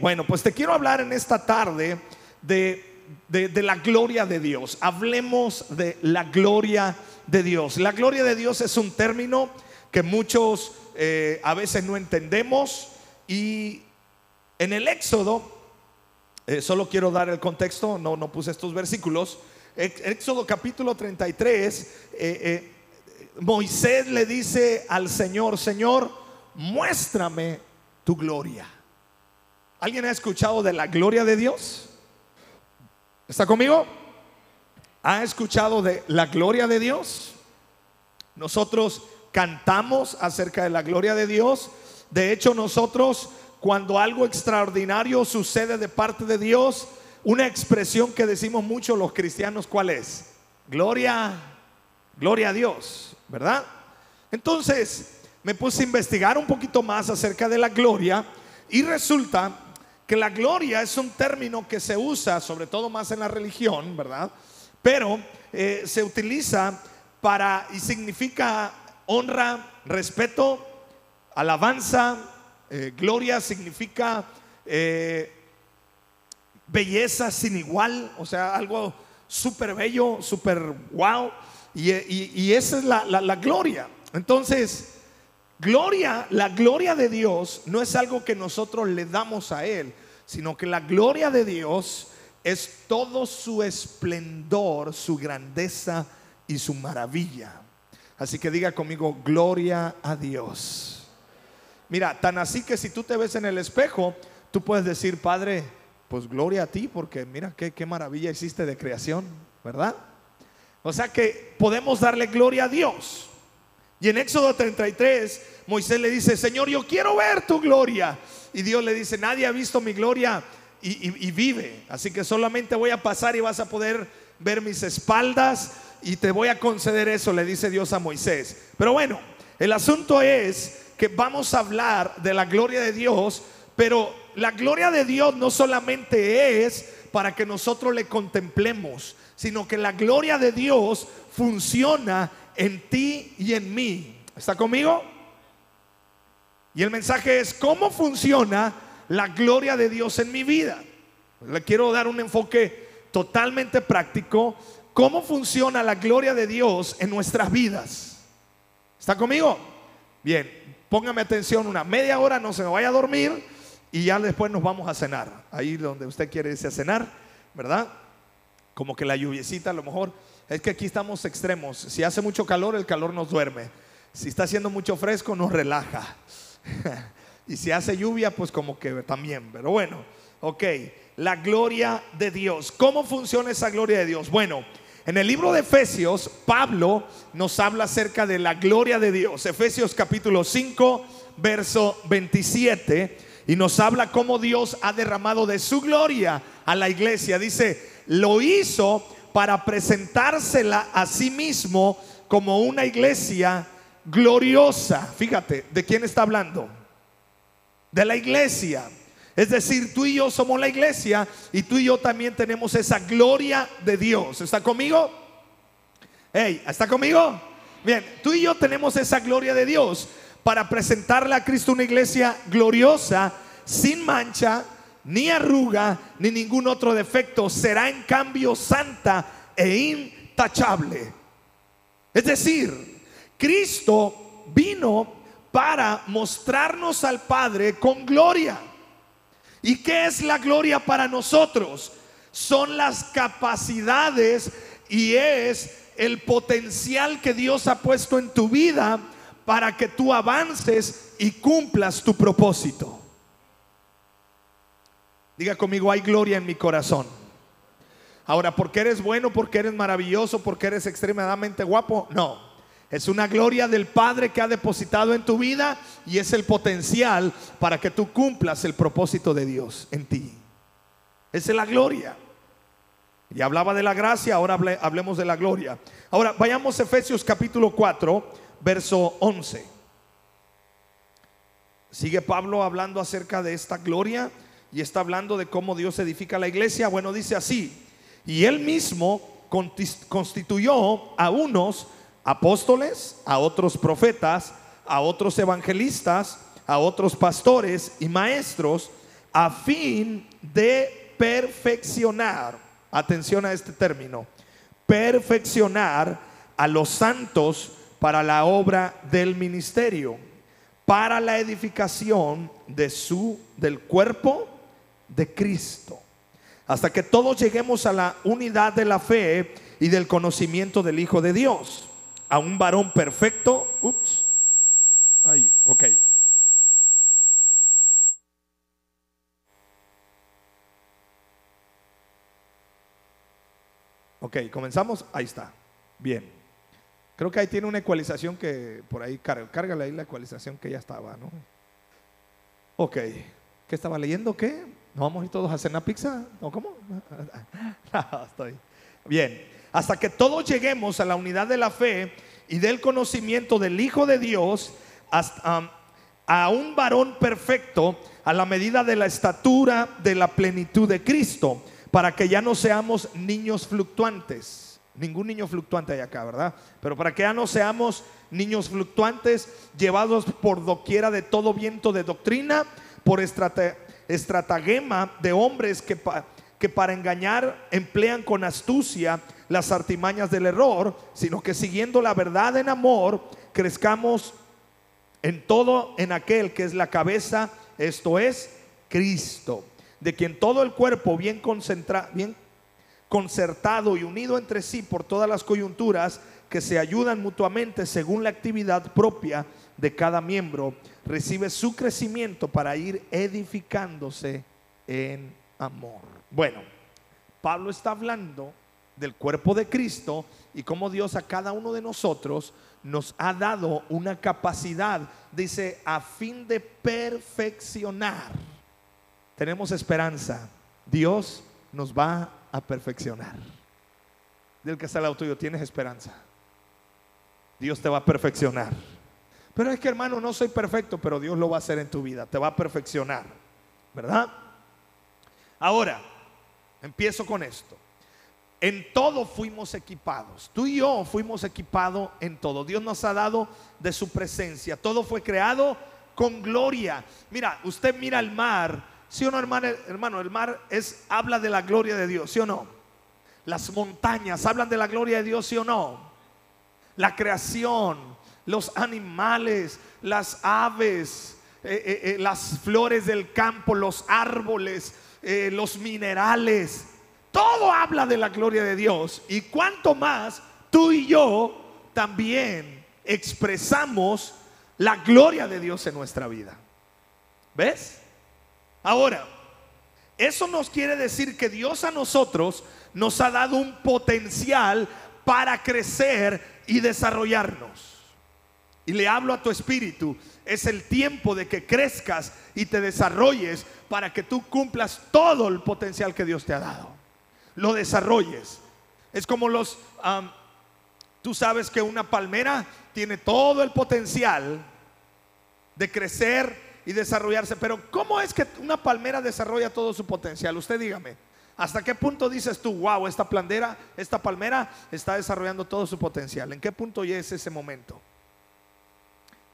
Bueno, pues te quiero hablar en esta tarde de, la gloria de Dios. Hablemos de la gloria de Dios. La gloria de Dios es un término que muchos eh, a veces no entendemos y en el Éxodo, eh, solo quiero dar el contexto, no, no puse estos versículos. Éxodo capítulo 33, eh, eh, Moisés le dice al Señor, Señor, muéstrame tu gloria. ¿Alguien ha escuchado de la gloria de Dios? ¿Está conmigo? ¿Ha escuchado de la gloria de Dios? Nosotros cantamos acerca de la gloria de Dios. De hecho, nosotros cuando algo extraordinario sucede de parte de Dios, una expresión que decimos mucho los cristianos, ¿cuál es? Gloria, gloria a Dios, ¿verdad? Entonces, me puse a investigar un poquito más acerca de la gloria y resulta que la gloria es un término que se usa, sobre todo más en la religión, ¿verdad? Pero eh, se utiliza para y significa honra, respeto, alabanza, eh, gloria significa eh, belleza sin igual, o sea, algo súper bello, súper wow, y, esa es la- la gloria. Entonces, gloria, la gloria de Dios no es algo que nosotros le damos a Él, sino que la gloria de Dios es todo su esplendor, su grandeza y su maravilla. Así que diga conmigo, gloria a Dios. Mira, tan así que si tú te ves en el espejo, tú puedes decir, Padre, pues gloria a ti, porque mira qué, qué maravilla hiciste de creación, ¿verdad? O sea que podemos darle gloria a Dios. Y en Éxodo 33, Moisés le dice, Señor, yo quiero ver tu gloria. Y Dios le dice, nadie ha visto mi gloria y, vive. Así que solamente voy a pasar y vas a poder ver mis espaldas y te voy a conceder eso, le dice Dios a Moisés. Pero bueno, el asunto es que vamos a hablar de la gloria de Dios, pero la gloria de Dios no solamente es para que nosotros le contemplemos, sino que la gloria de Dios funciona en ti y en mí. ¿Está conmigo? Y el mensaje es, ¿cómo funciona la gloria de Dios en mi vida? Le quiero dar un enfoque totalmente práctico. ¿Cómo funciona la gloria de Dios en nuestras vidas? ¿Está conmigo? Bien, póngame atención una media hora, no se me vaya a dormir y ya después nos vamos a cenar. Ahí donde usted quiere irse cenar, ¿verdad? Como que la lluviecita a lo mejor. Es que aquí estamos extremos. Si hace mucho calor, el calor nos duerme. Si está haciendo mucho fresco, nos relaja. y si hace lluvia, pues como que también. Pero bueno, ok. La gloria de Dios. ¿Cómo funciona esa gloria de Dios? Bueno, en el libro de Efesios, Pablo nos habla acerca de la gloria de Dios. Efesios capítulo 5, verso 27. Y nos habla cómo Dios ha derramado de su gloria a la iglesia. Dice, lo hizo para presentársela a sí mismo como una iglesia gloriosa. Fíjate, ¿de quién está hablando? De la iglesia. Es decir, tú y yo somos la iglesia y tú y yo también tenemos esa gloria de Dios. ¿Está conmigo? Hey, ¿está conmigo? Bien, tú y yo tenemos esa gloria de Dios para presentarle a Cristo una iglesia gloriosa, sin mancha, ni arruga, ni ningún otro defecto. Será en cambio santa e intachable. Es decir, Cristo vino para mostrarnos al Padre con gloria. ¿Y qué es la gloria para nosotros? Son las capacidades y es el potencial que Dios ha puesto en tu vida para que tú avances y cumplas tu propósito. Diga conmigo, hay gloria en mi corazón. Ahora, porque eres bueno, porque eres maravilloso, porque eres extremadamente guapo, no. Es una gloria del Padre que ha depositado en tu vida y es el potencial para que tú cumplas el propósito de Dios en ti. Esa es la gloria. Ya hablaba de la gracia, ahora hable- hablemos de la gloria. Ahora vayamos a Efesios capítulo 4, verso 11. Sigue Pablo hablando acerca de esta gloria y está hablando de cómo Dios edifica la iglesia. Bueno, dice así, y él mismo constituyó a unos apóstoles, a otros profetas, a otros evangelistas, a otros pastores y maestros a fin de perfeccionar, atención a este término, perfeccionar a los santos para la obra del ministerio, para la edificación de su del cuerpo de Cristo, hasta que todos lleguemos a la unidad de la fe y del conocimiento del Hijo de Dios, a un varón perfecto. Ups. Ahí, ok. Ok, comenzamos. Ahí está. Bien. Creo que ahí tiene una ecualización que por ahí, cárgale ahí la ecualización que ya estaba, ¿no? Ok. ¿Qué estaba leyendo? ¿Qué? ¿No vamos a ir todos a cenar pizza? ¿No, cómo? No, estoy. Bien. Hasta que todos lleguemos a la unidad de la fe y del conocimiento del Hijo de Dios, hasta, a un varón perfecto, a la medida de la estatura de la plenitud de Cristo para que ya no seamos niños fluctuantes. Ningún niño fluctuante hay acá, ¿verdad? Pero para que ya no seamos niños fluctuantes llevados por doquiera de todo viento de doctrina, por estratagema de hombres que, que para engañar emplean con astucia las artimañas del error, sino que siguiendo la verdad en amor, crezcamos en todo en aquel que es la cabeza, esto es Cristo de quien todo el cuerpo bien, bien concertado y unido entre sí por todas las coyunturas que se ayudan mutuamente según la actividad propia de cada miembro, recibe su crecimiento para ir edificándose en amor. Bueno, Pablo está hablando del cuerpo de Cristo y cómo Dios a cada uno de nosotros nos ha dado una capacidad, dice, a fin de perfeccionar tenemos esperanza. Dios nos va a perfeccionar. Del que está al lado tuyo, tienes esperanza. Dios te va a perfeccionar. Pero es que hermano, no soy perfecto, pero Dios lo va a hacer en tu vida. Te va a perfeccionar. ¿Verdad? Ahora, empiezo con esto. En todo fuimos equipados. Tú y yo fuimos equipados en todo. Dios nos ha dado de su presencia. Todo fue creado con gloria. Mira, usted mira el mar ¿Sí o no, hermano? Hermano, el mar es, habla de la gloria de Dios, ¿sí o no? Las montañas hablan de la gloria de Dios, ¿sí o no? La creación, los animales, las aves, eh, eh, eh, las flores del campo, los árboles, los minerales, todo habla de la gloria de Dios. Y cuanto más tú y yo también expresamos la gloria de Dios en nuestra vida. ¿Ves? Ahora, eso nos quiere decir que Dios a nosotros nos ha dado un potencial para crecer y desarrollarnos. Y le hablo a tu espíritu, es el tiempo de que crezcas y te desarrolles para que tú cumplas todo el potencial que Dios te ha dado. Lo desarrolles. Es como los, tú sabes que una palmera tiene todo el potencial de crecer y desarrollarse. Pero ¿cómo es que una palmera desarrolla todo su potencial? Usted dígame. ¿Hasta qué punto dices tú, wow, esta palmera, esta palmera está desarrollando todo su potencial? ¿En qué punto ya es ese momento?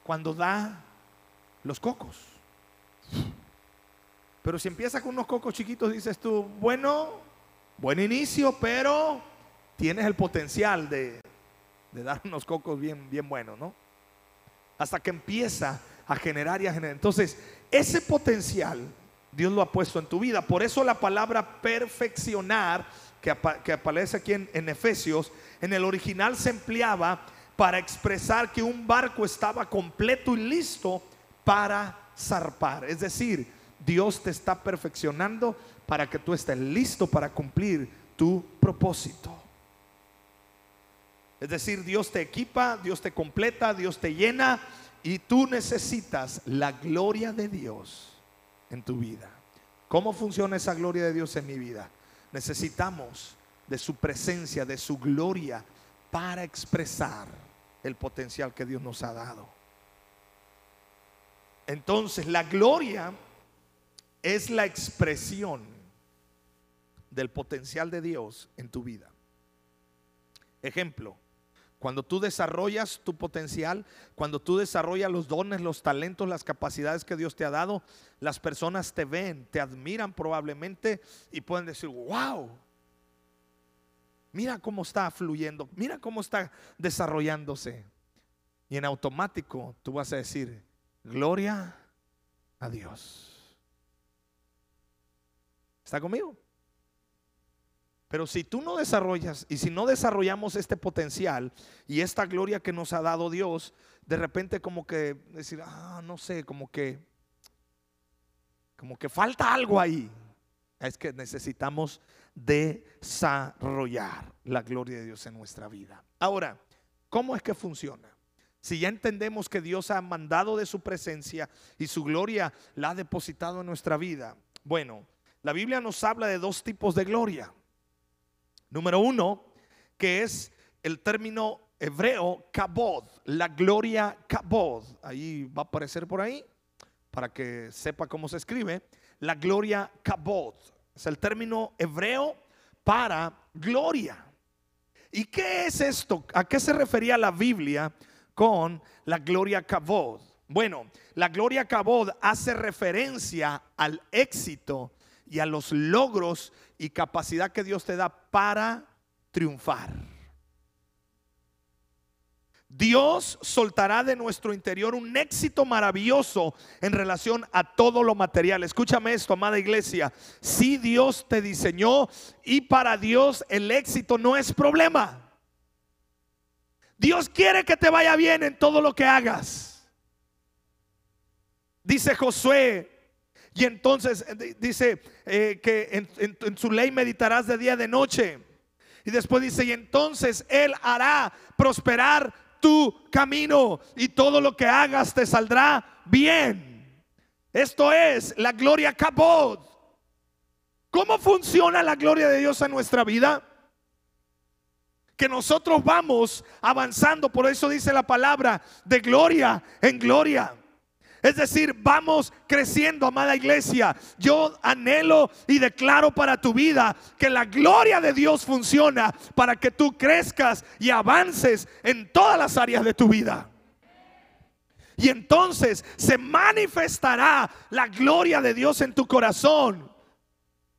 Cuando da los cocos. Pero si empieza con unos cocos chiquitos, dices tú, bueno, buen inicio, pero tienes el potencial de, de dar unos cocos bien, bien buenos, ¿no? Hasta que empieza a generar y a generar. Entonces, ese potencial Dios lo ha puesto en tu vida. Por eso la palabra perfeccionar, que, aparece aquí en, en Efesios, en el original se empleaba para expresar que un barco estaba completo y listo para zarpar. Es decir, Dios te está perfeccionando para que tú estés listo para cumplir tu propósito. Es decir, Dios te equipa, Dios te completa, Dios te llena y tú necesitas la gloria de Dios en tu vida. ¿Cómo funciona esa gloria de Dios en mi vida? Necesitamos de su presencia, de su gloria, para expresar el potencial que Dios nos ha dado. Entonces, la gloria es la expresión del potencial de Dios en tu vida. Ejemplo, Cuando tú desarrollas tu potencial, cuando tú desarrollas los dones, los talentos, las capacidades que Dios te ha dado, las personas te ven, te admiran probablemente y pueden decir, wow, mira cómo está fluyendo, mira cómo está desarrollándose. Y en automático tú vas a decir, gloria a Dios. ¿Está conmigo? Pero si tú no desarrollas y si no desarrollamos este potencial y esta gloria que nos ha dado Dios, de repente como que decir, ah, no sé, como que como que falta algo ahí. Es que necesitamos desarrollar la gloria de Dios en nuestra vida. Ahora, ¿cómo es que funciona? Si ya entendemos que Dios ha mandado de su presencia y su gloria la ha depositado en nuestra vida. Bueno, la Biblia nos habla de dos tipos de gloria. Número uno, que es el término hebreo kabod, la gloria kabod. Ahí va a aparecer por ahí para que sepa cómo se escribe. La gloria kabod es el término hebreo para gloria. ¿Y qué es esto? ¿A qué se refería la Biblia con la gloria kabod? Bueno, la gloria kabod hace referencia al éxito y a los logros y capacidad que Dios te da para triunfar. Dios soltará de nuestro interior un éxito maravilloso en relación a todo lo material. Escúchame esto, amada iglesia. Si Dios te diseñó y para Dios el éxito no es problema. Dios quiere que te vaya bien en todo lo que hagas. Dice Josué y entonces eh, dice eh, que en, su ley meditarás de día y de noche. Y después dice, y entonces Él hará prosperar tu camino y todo lo que hagas te saldrá bien. Esto es la gloria Kabod. ¿Cómo funciona la gloria de Dios en nuestra vida? Que nosotros vamos avanzando, por eso dice la palabra, de gloria en gloria. Es decir, vamos creciendo, amada iglesia. Yo anhelo y declaro para tu vida que la gloria de Dios funciona para que tú crezcas y avances en todas las áreas de tu vida. Y entonces se manifestará la gloria de Dios en tu corazón.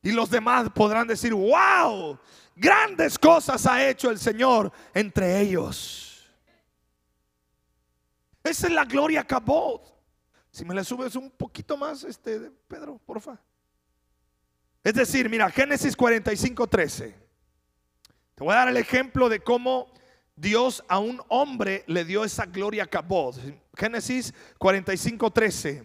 Y los demás podrán decir, wow, grandes cosas ha hecho el Señor entre ellos. Esa es la gloria Cabot. Si me le subes un poquito más, este, Pedro, porfa. Es decir, mira, Génesis 45, 13. Te voy a dar el ejemplo de cómo Dios a un hombre le dio esa gloria Cabot. Génesis 45, 13.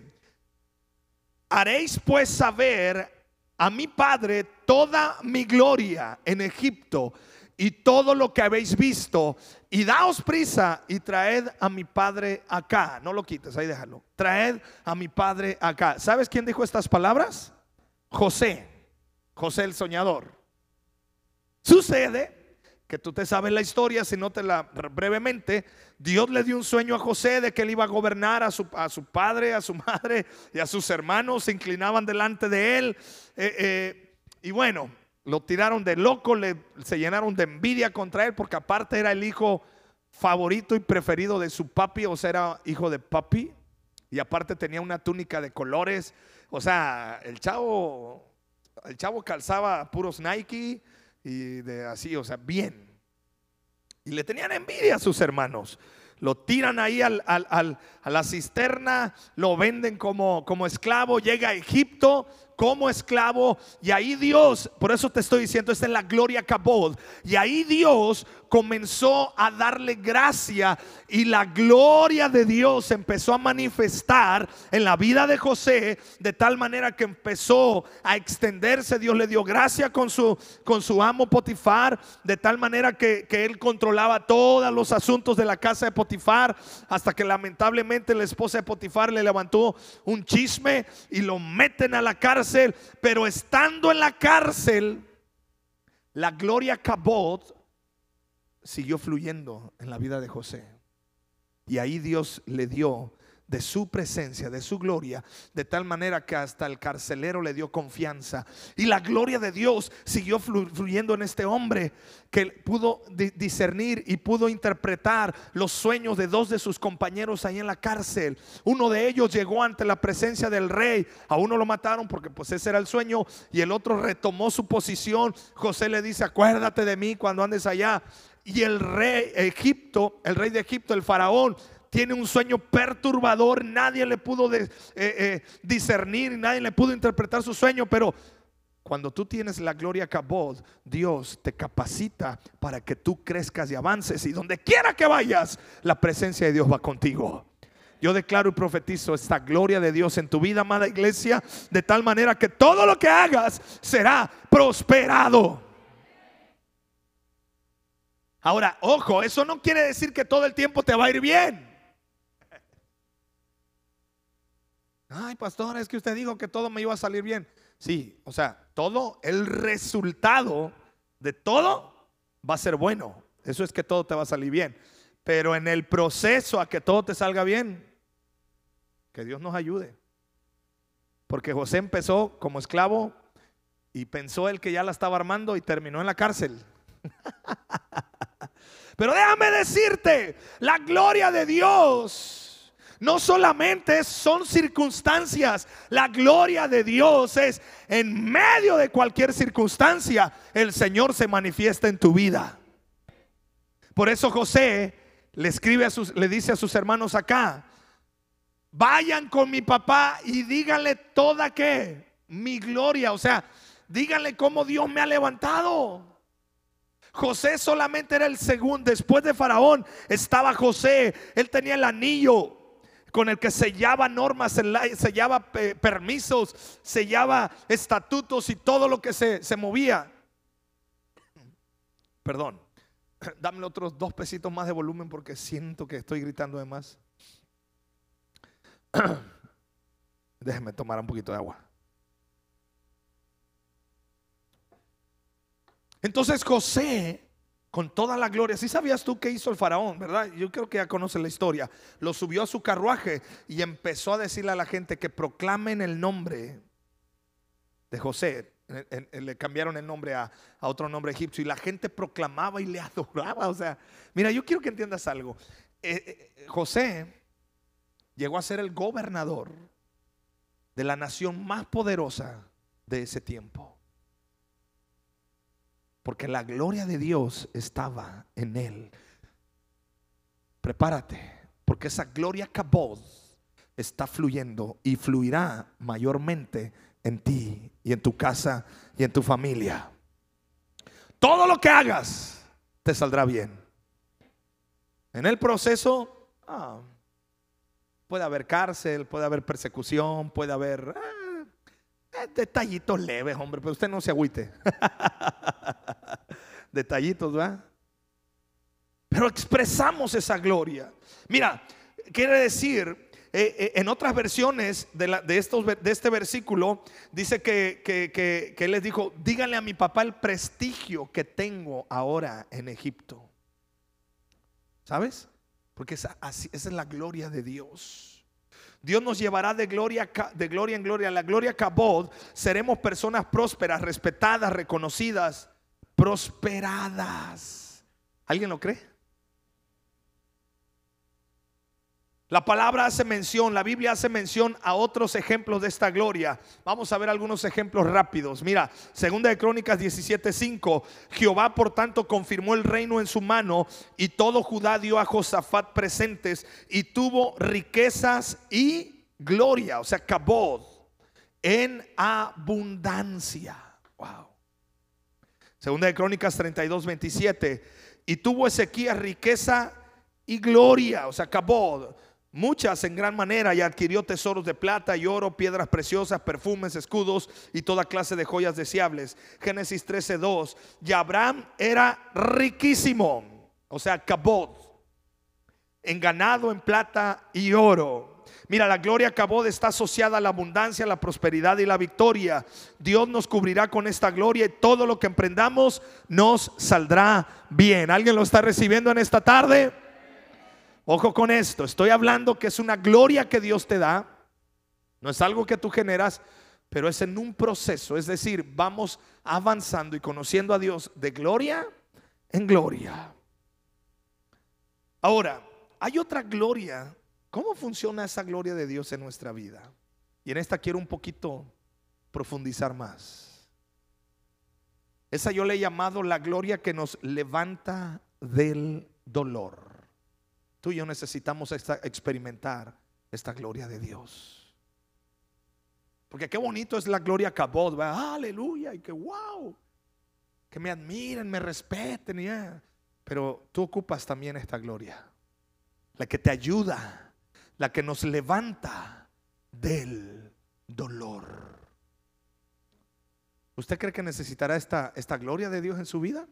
Haréis pues saber a mi padre toda mi gloria en Egipto y todo lo que habéis visto, y daos prisa y traed a mi padre acá. No lo quites, ahí déjalo. Traed a mi padre acá. ¿Sabes quién dijo estas palabras? José, José el soñador. Sucede que tú te sabes la historia, si no te la brevemente, Dios le dio un sueño a José de que él iba a gobernar a su, padre, a su madre y a sus hermanos, se inclinaban delante de él. Eh, eh, y bueno, lo tiraron de loco, le, se llenaron de envidia contra él porque aparte era el hijo favorito y preferido de su papi, o sea, era hijo de papi. Y aparte tenía una túnica de colores. O sea, el chavo, el chavo calzaba puros Nike y de así, o sea, bien. Y le tenían envidia a sus hermanos. Lo tiran ahí al, a la cisterna, lo venden como, como esclavo, llega a Egipto, como esclavo. Y ahí Dios, por eso te estoy diciendo, esta es la gloria Cabod. Y ahí Dios comenzó a darle gracia y la gloria de Dios empezó a manifestar en la vida de José de tal manera que empezó a extenderse. Dios le dio gracia con su, con su amo Potifar, de tal manera que, que él controlaba todos los asuntos de la casa de Potifar, hasta que lamentablemente la esposa de Potifar le levantó un chisme y lo meten a la cárcel pero estando en la cárcel, la gloria Cabot siguió fluyendo en la vida de José. Y ahí Dios le dio de su presencia, de su gloria, de tal manera que hasta el carcelero le dio confianza. Y la gloria de Dios siguió fluyendo en este hombre que pudo discernir y pudo interpretar los sueños de dos de sus compañeros ahí en la cárcel. Uno de ellos llegó ante la presencia del rey, a uno lo mataron porque pues ese era el sueño y el otro retomó su posición. José le dice, acuérdate de mí cuando andes allá. Y el rey Egipto, el rey de Egipto, el faraón, tiene un sueño perturbador, nadie le pudo eh, eh, discernir, nadie le pudo interpretar su sueño, pero cuando tú tienes la gloria Kabod, Dios te capacita para que tú crezcas y avances y donde quiera que vayas, la presencia de Dios va contigo. Yo declaro y profetizo esta gloria de Dios en tu vida, amada iglesia, de tal manera que todo lo que hagas será prosperado. Ahora, ojo, eso no quiere decir que todo el tiempo te va a ir bien. Ay, pastor, es que usted dijo que todo me iba a salir bien. Sí, o sea, todo el resultado de todo va a ser bueno. Eso es que todo te va a salir bien. Pero en el proceso a que todo te salga bien, que Dios nos ayude. Porque José empezó como esclavo y pensó él que ya la estaba armando y terminó en la cárcel. Pero déjame decirte, la gloria de Dios no solamente son circunstancias, la gloria de Dios es en medio de cualquier circunstancia, el Señor se manifiesta en tu vida. Por eso José le escribe a sus, le dice a sus hermanos acá, vayan con mi papá y díganle toda que mi gloria, o sea, díganle cómo Dios me ha levantado. José solamente era el segundo, después de Faraón estaba José, él tenía el anillo con el que sellaba normas, sellaba eh, permisos, sellaba estatutos y todo lo que se, se movía. Perdón, dame otros dos pesitos más de volumen porque siento que estoy gritando de más. Déjeme tomar un poquito de agua. Entonces José con toda la gloria. Si sabías tú qué hizo el faraón, ¿verdad? Yo creo que ya conoces la historia. Lo subió a su carruaje y empezó a decirle a la gente que proclamen el nombre de José. Le cambiaron el nombre a, otro nombre egipcio y la gente proclamaba y le adoraba. O sea, mira, yo quiero que entiendas algo. Eh, eh, José llegó a ser el gobernador de la nación más poderosa de ese tiempo. Porque la gloria de Dios estaba en él. Prepárate, porque esa gloria cabod está fluyendo y fluirá mayormente en ti y en tu casa y en tu familia. Todo lo que hagas te saldrá bien. En el proceso ah, puede haber cárcel, puede haber persecución, puede haber ah, detallitos leves, hombre, pero usted no se agüite. Detallitos, ¿va? Pero expresamos esa gloria. Mira, quiere decir, eh, eh, en otras versiones de, de, este versículo, dice que, que, él les dijo, díganle a mi papá el prestigio que tengo ahora en Egipto. ¿Sabes? Porque esa, esa es la gloria de Dios. Dios nos llevará de gloria, de gloria en gloria. La gloria Cabod, seremos personas prósperas, respetadas, reconocidas, prosperadas. ¿Alguien lo cree? La palabra hace mención, la Biblia hace mención a otros ejemplos de esta gloria. Vamos a ver algunos ejemplos rápidos. Mira, segunda de Crónicas 17:5, Jehová por tanto confirmó el reino en su mano y todo Judá dio a Josafat presentes y tuvo riquezas y gloria, o sea, cabod en abundancia. Wow. Segunda de Crónicas 32, 27. Y tuvo Ezequías riqueza y gloria, o sea, cabod muchas en gran manera, y adquirió tesoros de plata y oro, piedras preciosas, perfumes, escudos y toda clase de joyas deseables. Génesis 13:2. Y Abraham era riquísimo, o sea, cabod, en ganado, en plata y oro. Mira, la gloria cabod está asociada a la abundancia, la prosperidad y la victoria. Dios nos cubrirá con esta gloria y todo lo que emprendamos nos saldrá bien. ¿Alguien lo está recibiendo en esta tarde? Ojo con esto, estoy hablando que es una gloria que Dios te da, no es algo que tú generas, pero es en un proceso, es decir, vamos avanzando y conociendo a Dios de gloria en gloria. Ahora, hay otra gloria. ¿Cómo funciona esa gloria de Dios en nuestra vida? Y en esta quiero un poquito profundizar más. Esa yo le he llamado la gloria que nos levanta del dolor. Tú y yo necesitamos experimentar esta gloria de Dios. Porque qué bonito es la gloria cabot, aleluya, y que wow, que me admiren, me respeten, pero tú ocupas también esta gloria, la que te ayuda, la que nos levanta del dolor. ¿Usted cree que necesitará esta, esta gloria de Dios en su vida?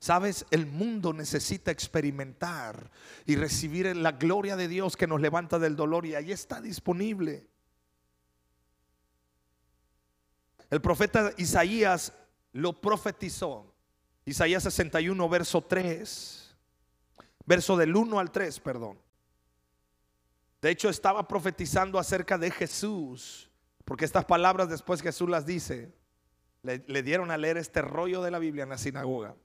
Sabes, el mundo necesita experimentar y recibir la gloria de Dios que nos levanta del dolor y ahí está disponible. El profeta Isaías lo profetizó. Isaías 61, verso 3. Verso del 1 al 3, perdón. De hecho, estaba profetizando acerca de Jesús. Porque estas palabras después Jesús las dice. Le, dieron a leer este rollo de la Biblia en la sinagoga.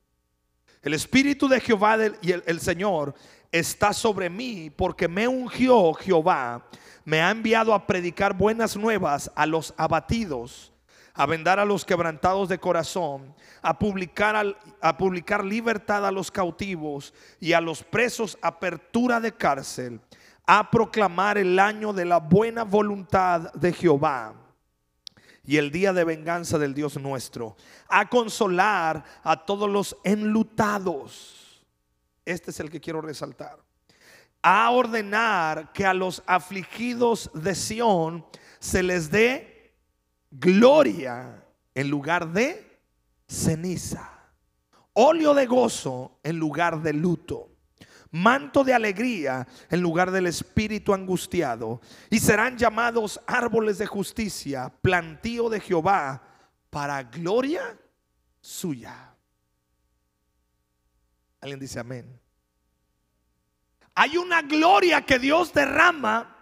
El Espíritu de Jehová y el, Señor está sobre mí porque me ungió Jehová, me ha enviado a predicar buenas nuevas a los abatidos, a vendar a los quebrantados de corazón, a publicar, a publicar libertad a los cautivos y a los presos apertura de cárcel, a proclamar el año de la buena voluntad de Jehová y el día de venganza del Dios nuestro, a consolar a todos los enlutados. Este es el que quiero resaltar. A ordenar que a los afligidos de Sión se les dé gloria en lugar de ceniza, óleo de gozo en lugar de luto manto de alegría en lugar del espíritu angustiado, y serán llamados árboles de justicia, plantío de Jehová, para gloria suya. Alguien dice amén. Hay una gloria que Dios derrama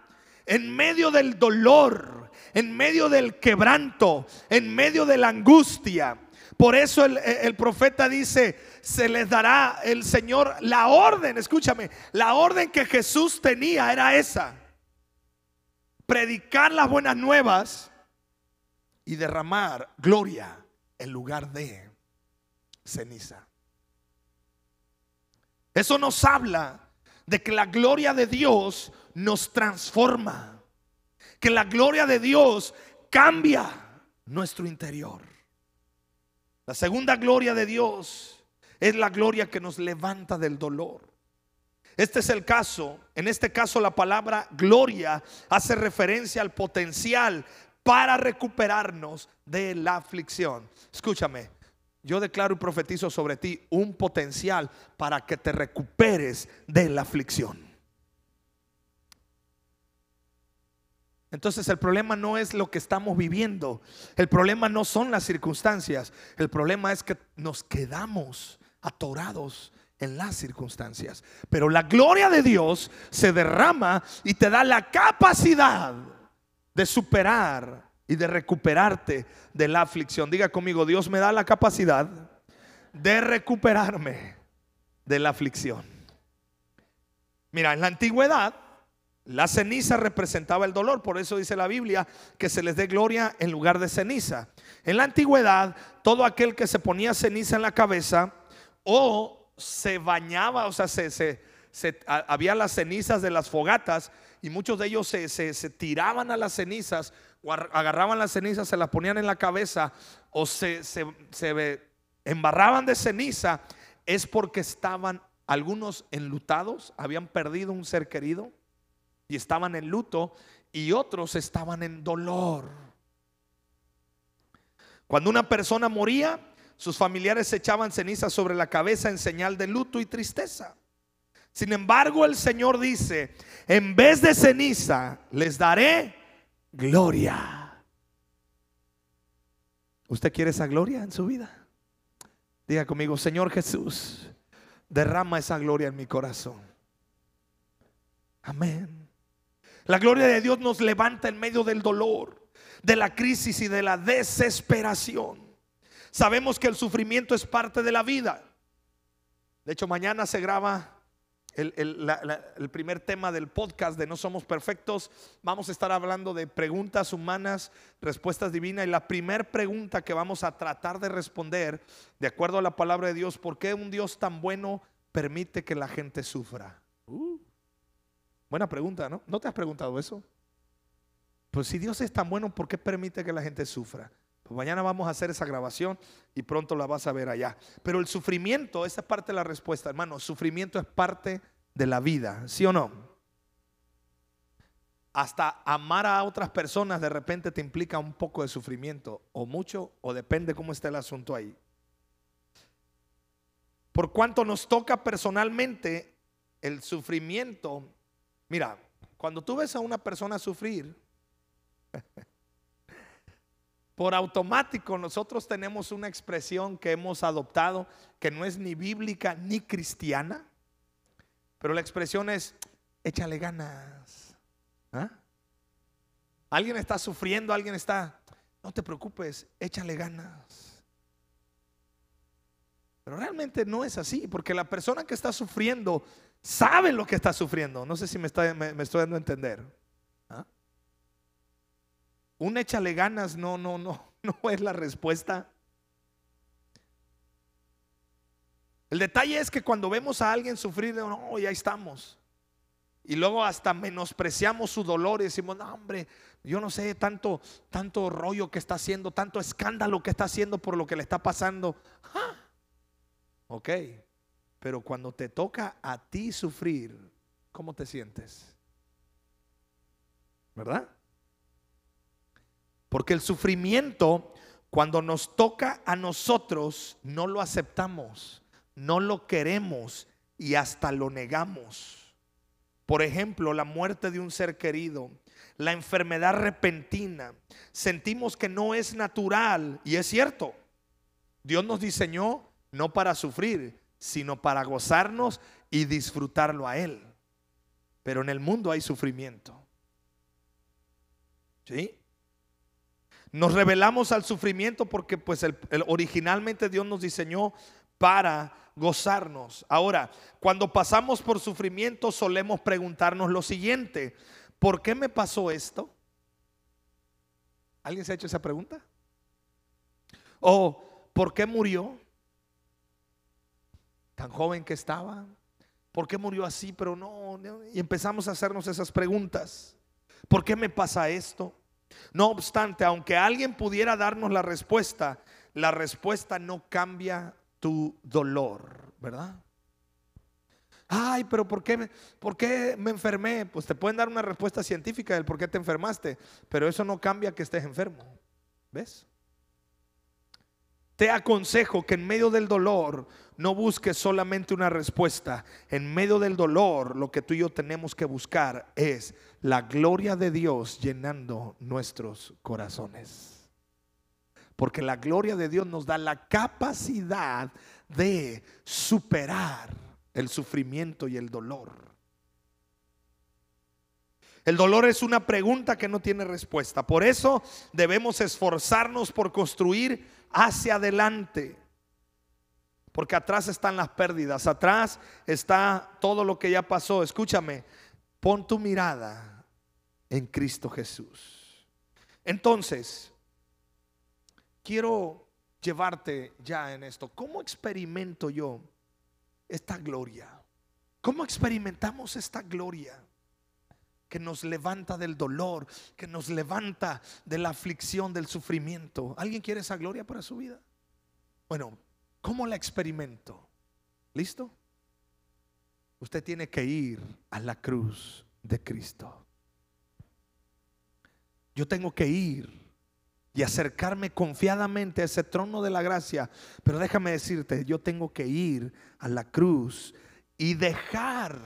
en medio del dolor, en medio del quebranto, en medio de la angustia. Por eso el, profeta dice, se les dará el Señor la orden, escúchame, la orden que Jesús tenía era esa. Predicar las buenas nuevas y derramar gloria en lugar de ceniza. Eso nos habla de que la gloria de Dios nos transforma, que la gloria de Dios cambia nuestro interior. La segunda gloria de Dios es la gloria que nos levanta del dolor. Este es el caso. En este caso la palabra gloria hace referencia al potencial para recuperarnos de la aflicción. Escúchame, yo declaro y profetizo sobre ti un potencial para que te recuperes de la aflicción. Entonces el problema no es lo que estamos viviendo, el problema no son las circunstancias, el problema es que nos quedamos atorados en las circunstancias. Pero la gloria de Dios se derrama y te da la capacidad de superar y de recuperarte de la aflicción. Diga conmigo, Dios me da la capacidad de recuperarme de la aflicción. Mira, en la antigüedad la ceniza representaba el dolor, por eso dice la Biblia que se les dé gloria en lugar de ceniza. En la antigüedad, todo aquel que se ponía ceniza en la cabeza o se bañaba, o sea, se, había las cenizas de las fogatas y muchos de ellos se, tiraban a las cenizas o agarraban las cenizas, se las ponían en la cabeza o se, se embarraban de ceniza, es porque estaban algunos enlutados, habían perdido un ser querido y estaban en luto y otros estaban en dolor. Cuando una persona moría, sus familiares echaban ceniza sobre la cabeza en señal de luto y tristeza. Sin embargo, el Señor dice, en vez de ceniza, les daré gloria. ¿Usted quiere esa gloria en su vida? Diga conmigo, Señor Jesús, derrama esa gloria en mi corazón. Amén. La gloria de Dios nos levanta en medio del dolor, de la crisis y de la desesperación. Sabemos que el sufrimiento es parte de la vida. De hecho, mañana se graba el, primer tema del podcast de No Somos Perfectos. Vamos a estar hablando de preguntas humanas, respuestas divinas. Y la primera pregunta que vamos a tratar de responder, de acuerdo a la palabra de Dios, ¿por qué un Dios tan bueno permite que la gente sufra? Uh, buena pregunta, ¿no? ¿No te has preguntado eso? Pues si Dios es tan bueno, ¿por qué permite que la gente sufra? Mañana vamos a hacer esa grabación y pronto la vas a ver allá. Pero el sufrimiento, esa es parte de la respuesta, hermano. sufrimiento es parte de la vida, ¿sí o no? Hasta amar a otras personas de repente te implica un poco de sufrimiento, o mucho, o depende cómo esté el asunto ahí. Por cuanto nos toca personalmente el sufrimiento, mira, cuando tú ves a una persona sufrir, por automático nosotros tenemos una expresión que hemos adoptado que no es ni bíblica ni cristiana, pero la expresión es, échale ganas. ¿Ah? Alguien está sufriendo, alguien está, no te preocupes, échale ganas. Pero realmente no es así, porque la persona que está sufriendo sabe lo que está sufriendo. No sé si me, me estoy dando a entender. Un échale ganas no, no, no, no es la respuesta. El detalle es que cuando vemos a alguien sufrir, no, ya estamos. Y luego hasta menospreciamos su dolor y decimos, no, hombre, yo no sé, tanto, tanto rollo que está haciendo, tanto escándalo que está haciendo por lo que le está pasando. Ok, pero cuando te toca a ti sufrir, ¿cómo te sientes? ¿Verdad? Porque el sufrimiento, cuando nos toca a nosotros, no lo aceptamos, no lo queremos y hasta lo negamos. Por ejemplo, la muerte de un ser querido, la enfermedad repentina. Sentimos que no es natural y es cierto. Dios nos diseñó no para sufrir, sino para gozarnos y disfrutarlo a Él. Pero en el mundo hay sufrimiento. ¿Sí? Nos revelamos al sufrimiento porque pues originalmente Dios nos diseñó para gozarnos. Ahora, cuando pasamos por sufrimiento solemos preguntarnos lo siguiente, ¿por qué me pasó esto? ¿Alguien se ha hecho esa pregunta? ¿O por qué murió? Tan joven que estaba. ¿Por qué murió así? Pero no, y empezamos a hacernos esas preguntas. ¿Por qué me pasa esto? No obstante, aunque alguien pudiera darnos la respuesta, la respuesta no cambia tu dolor, ¿verdad? Ay, pero ¿por qué, ¿por qué me enfermé? Pues te pueden dar una respuesta científica del por qué te enfermaste, pero eso no cambia que estés enfermo. ¿Ves? Te aconsejo que en medio del dolor no busques solamente una respuesta. En medio del dolor lo que tú y yo tenemos que buscar es la gloria de Dios llenando nuestros corazones. Porque la gloria de Dios nos da la capacidad de superar el sufrimiento y el dolor. El dolor es una pregunta que no tiene respuesta. Por eso debemos esforzarnos por construir hacia adelante. Porque atrás están las pérdidas, atrás está todo lo que ya pasó. Escúchame, pon tu mirada en Cristo Jesús. Entonces, quiero llevarte ya en esto. ¿Cómo experimento yo esta gloria? ¿Cómo experimentamos esta gloria? Que nos levanta del dolor, que nos levanta de la aflicción, del sufrimiento. ¿Alguien quiere esa gloria para su vida? Bueno, ¿cómo la experimento? ¿Listo? Usted tiene que ir a la cruz de Cristo. Yo tengo que ir y acercarme confiadamente a ese trono de la gracia. Pero déjame decirte, yo tengo que ir a la cruz y dejar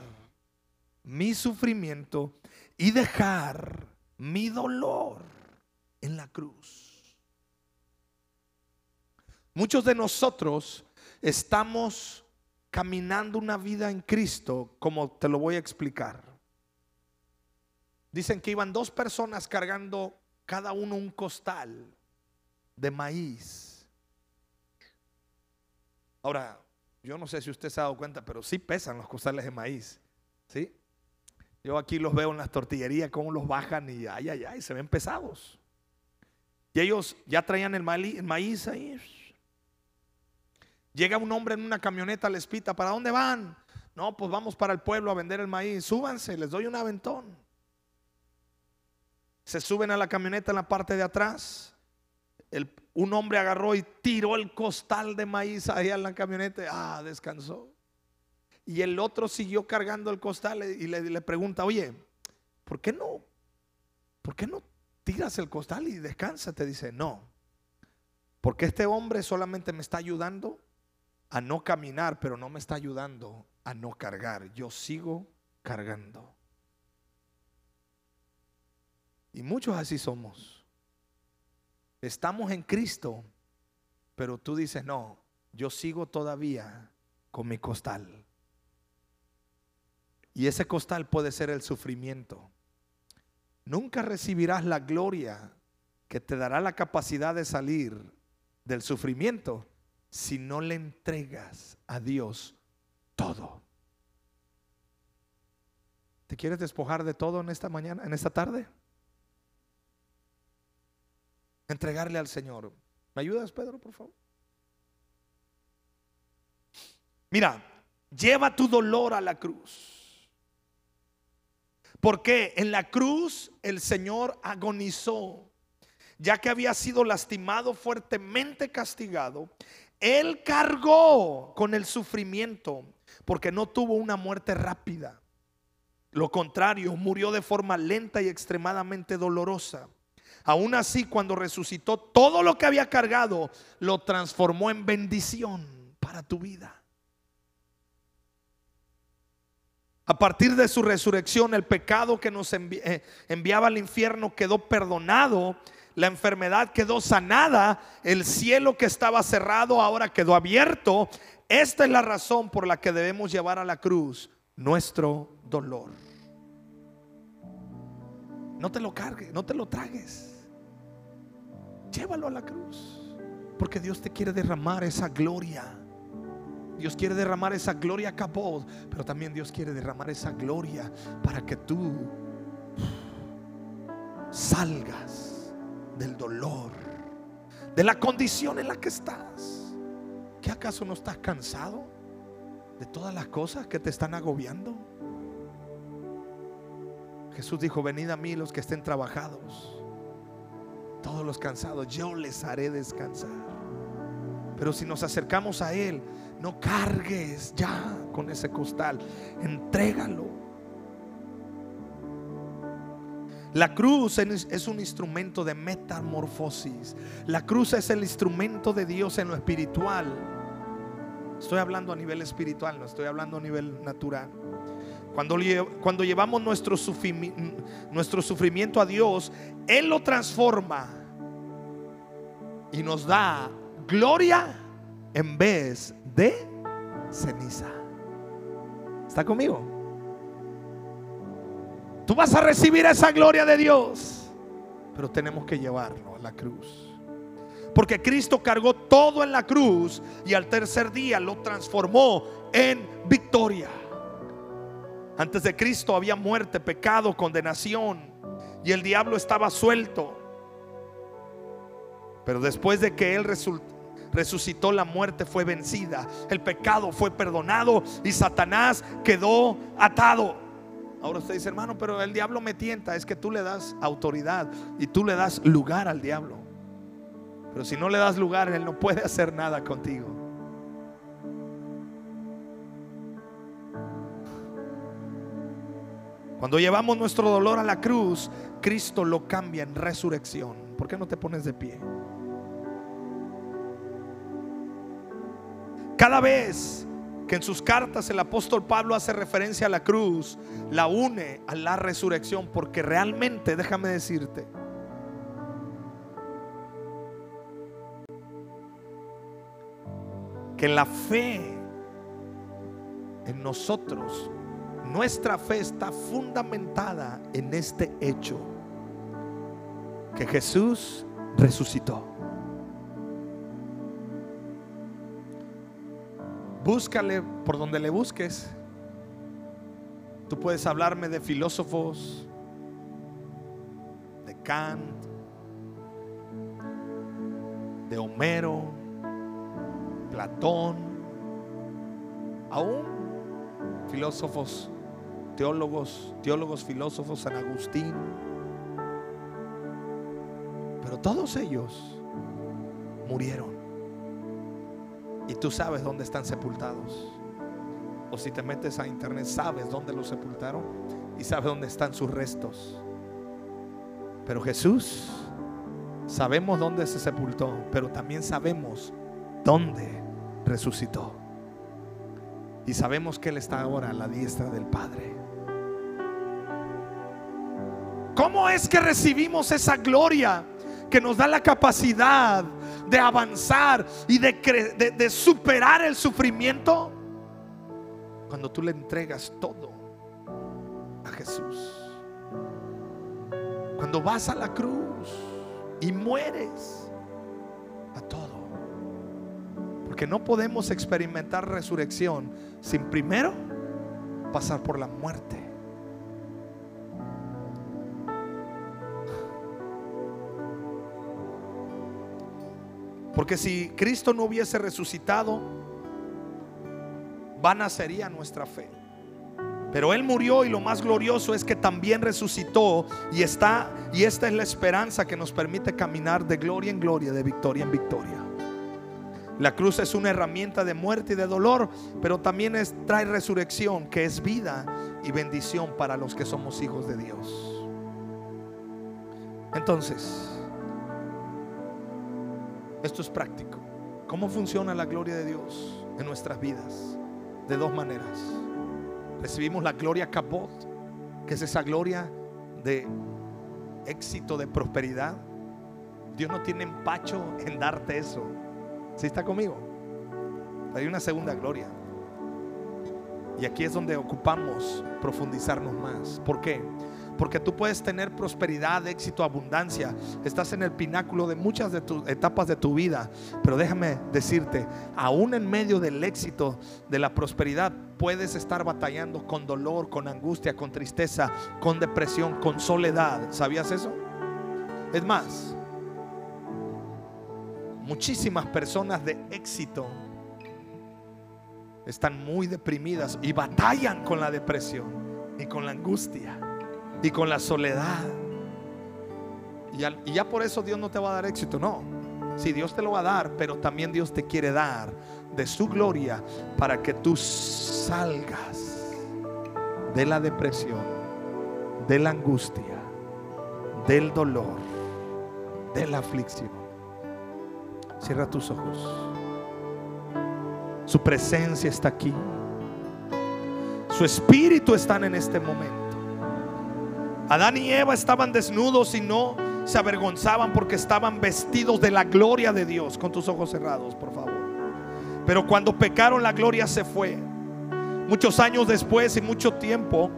mi sufrimiento y dejar mi dolor en la cruz. Muchos de nosotros estamos caminando una vida en Cristo, como te lo voy a explicar. Dicen que iban dos personas cargando cada uno un costal de maíz. Ahora, yo no sé si usted se ha dado cuenta, pero sí pesan los costales de maíz. ¿Sí? Yo aquí los veo en las tortillerías, cómo los bajan y ay, ay, ay, se ven pesados. Y ellos ya traían el maíz ahí. Llega un hombre en una camioneta, les pita, ¿para dónde van? No, pues vamos para el pueblo a vender el maíz. Súbanse, les doy un aventón. Se suben a la camioneta en la parte de atrás. un hombre agarró y tiró el costal de maíz ahí en la camioneta. Ah, descansó. Y el otro siguió cargando el costal y le, pregunta, oye, ¿por qué no? ¿Por qué no tiras el costal y descansa? Te dice, no. Porque este hombre solamente me está ayudando a no caminar, pero no me está ayudando a no cargar. Yo sigo cargando. Y muchos así somos. Estamos en Cristo, pero tú dices, no, yo sigo todavía con mi costal. Y ese costal puede ser el sufrimiento. Nunca recibirás la gloria que te dará la capacidad de salir del sufrimiento si no le entregas a Dios todo. ¿Te quieres despojar de todo en esta mañana, en esta tarde? Entregarle al Señor. ¿Me ayudas, Pedro, por favor? Mira, lleva tu dolor a la cruz. Porque en la cruz el Señor agonizó, ya que había sido lastimado, fuertemente castigado. Él cargó con el sufrimiento porque no tuvo una muerte rápida. Lo contrario, murió de forma lenta y extremadamente dolorosa. Aún así, cuando resucitó, todo lo que había cargado lo transformó en bendición para tu vida. A partir de su resurrección, el pecado que nos eh, enviaba al infierno quedó perdonado, la enfermedad quedó sanada, el cielo que estaba cerrado ahora quedó abierto. Esta es la razón por la que debemos llevar a la cruz nuestro dolor. No te lo cargues, no te lo tragues. Llévalo a la cruz. Porque Dios te quiere derramar esa gloria. Dios quiere derramar esa gloria a pero también Dios quiere derramar esa gloria para que tú salgas del dolor, de la condición en la que estás. ¿Qué acaso no estás cansado de todas las cosas que te están agobiando? Jesús dijo, venid a mí los que estén trabajados todos los cansados, yo les haré descansar. Pero si nos acercamos a Él, no cargues ya con ese costal, entrégalo. La cruz es un instrumento de metamorfosis. La cruz es el instrumento de Dios en lo espiritual. Estoy hablando a nivel espiritual, no estoy hablando a nivel natural. Cuando, cuando llevamos nuestro, nuestro sufrimiento a Dios, Él lo transforma y nos da gloria en vez de ceniza. ¿Está conmigo? Tú vas a recibir esa gloria de Dios, pero tenemos que llevarlo a la cruz. Porque Cristo cargó todo en la cruz y al tercer día lo transformó en victoria. Antes de Cristo había muerte, pecado, condenación y el diablo estaba suelto. Pero después de que Él resucitó, la muerte fue vencida, el pecado fue perdonado y Satanás quedó atado. Ahora usted dice, hermano, pero el diablo me tienta. Es que tú le das autoridad y tú le das lugar al diablo. Pero si no le das lugar, Él no puede hacer nada contigo. Cuando llevamos nuestro dolor a la cruz, Cristo lo cambia en resurrección. ¿Por qué no te pones de pie? Cada vez que en sus cartas el apóstol Pablo hace referencia a la cruz, la une a la resurrección, porque realmente, déjame decirte, que la fe en nosotros nuestra fe está fundamentada en este hecho, que Jesús resucitó. Búscale por donde le busques. Tú puedes hablarme de filósofos, de Kant, de Homero, Platón, aún filósofos, teólogos, teólogos, filósofos, San Agustín. Pero todos ellos murieron. Tú sabes dónde están sepultados. O si te metes a internet, sabes dónde los sepultaron y sabes dónde están sus restos. Pero Jesús, sabemos dónde se sepultó, pero también sabemos dónde resucitó. Y sabemos que Él está ahora a la diestra del Padre. ¿Cómo es que recibimos esa gloria que nos da la capacidad de avanzar y de, de, de superar el sufrimiento? Cuando tú le entregas todo a Jesús. Cuando vas a la cruz y mueres a todo. Porque no podemos experimentar resurrección sin primero pasar por la muerte. Porque si Cristo no hubiese resucitado, vana sería nuestra fe. Pero Él murió y lo más glorioso es que también resucitó y está, y esta es la esperanza que nos permite caminar de gloria en gloria, de victoria en victoria. La cruz es una herramienta de muerte y de dolor, pero también es, trae resurrección, que es vida y bendición para los que somos hijos de Dios. Entonces, esto es práctico. ¿Cómo funciona la gloria de Dios en nuestras vidas? De dos maneras. Recibimos la gloria capot, que es esa gloria de éxito, de prosperidad. Dios no tiene empacho en darte eso. Si está conmigo? Hay una segunda gloria. Y aquí es donde ocupamos profundizarnos más. ¿Por qué? Porque tú puedes tener prosperidad, éxito, abundancia. Estás en el pináculo de muchas de tus etapas de tu vida. Pero déjame decirte, aún en medio del éxito, de la prosperidad, puedes estar batallando con dolor, con angustia, con tristeza, con depresión, con soledad. ¿Sabías eso? Es más, muchísimas personas de éxito están muy deprimidas y batallan con la depresión y con la angustia y con la soledad. Y, ya por eso Dios no te va a dar éxito, no. Si Dios te lo va a dar, pero también Dios te quiere dar de su gloria para que tú salgas de la depresión, de la angustia, del dolor, de la aflicción. Cierra tus ojos. Su presencia está aquí. Su espíritu está en este momento. Adán y Eva estaban desnudos y no se avergonzaban porque estaban vestidos de la gloria de Dios. Con tus ojos cerrados, por favor. Pero cuando pecaron, la gloria se fue. Muchos años después y mucho tiempo,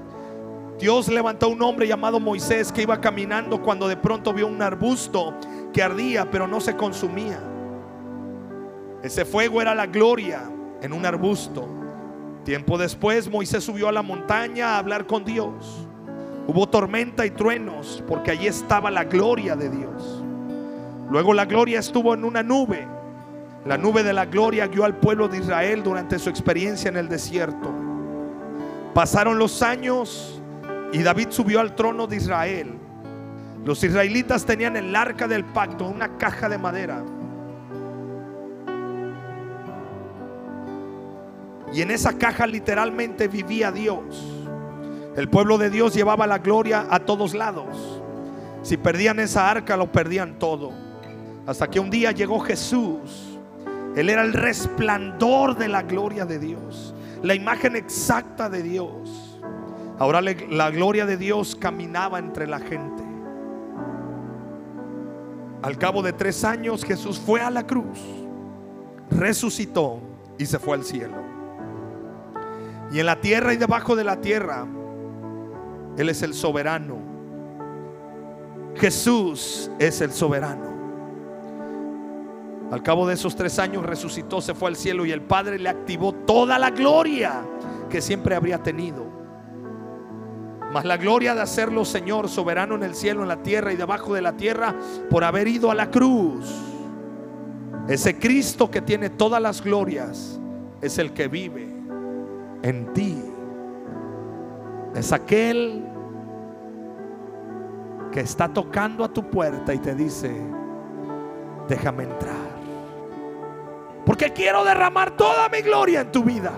Dios levantó un hombre llamado Moisés que iba caminando cuando de pronto vio un arbusto que ardía pero no se consumía. Ese fuego era la gloria en un arbusto. Tiempo después Moisés subió a la montaña a hablar con Dios. Hubo tormenta y truenos porque allí estaba la gloria de Dios. Luego la gloria estuvo en una nube. La nube de la gloria guió al pueblo de Israel durante su experiencia en el desierto. Pasaron los años y David subió al trono de Israel. Los israelitas tenían el arca del pacto, una caja de madera. Y en esa caja literalmente vivía Dios. El pueblo de Dios llevaba la gloria a todos lados. Si perdían esa arca, lo perdían todo. Hasta que un día llegó Jesús. Él era el resplandor de la gloria de Dios. La imagen exacta de Dios. Ahora la gloria de Dios caminaba entre la gente. Al cabo de tres años Jesús fue a la cruz, resucitó y se fue al cielo. Y en la tierra y debajo de la tierra, Él es el soberano. Jesús es el soberano. Al cabo de esos tres años resucitó, se fue al cielo y el Padre le activó toda la gloria que siempre habría tenido. Mas la gloria de hacerlo Señor soberano en el cielo, en la tierra y debajo de la tierra por haber ido a la cruz. Ese Cristo que tiene todas las glorias es el que vive en ti. Es aquel que está tocando a tu puerta y te dice, déjame entrar. Porque quiero derramar toda mi gloria en tu vida.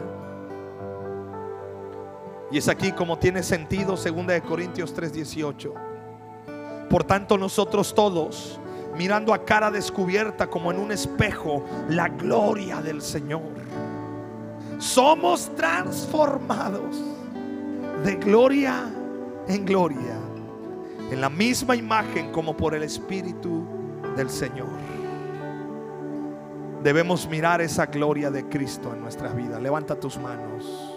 Y es aquí como tiene sentido 2 de Corintios 3:18. Por tanto nosotros todos, mirando a cara descubierta como en un espejo la gloria del Señor, somos transformados de gloria en gloria, en la misma imagen como por el Espíritu del Señor. Debemos mirar esa gloria de Cristo en nuestras vidas. Levanta tus manos.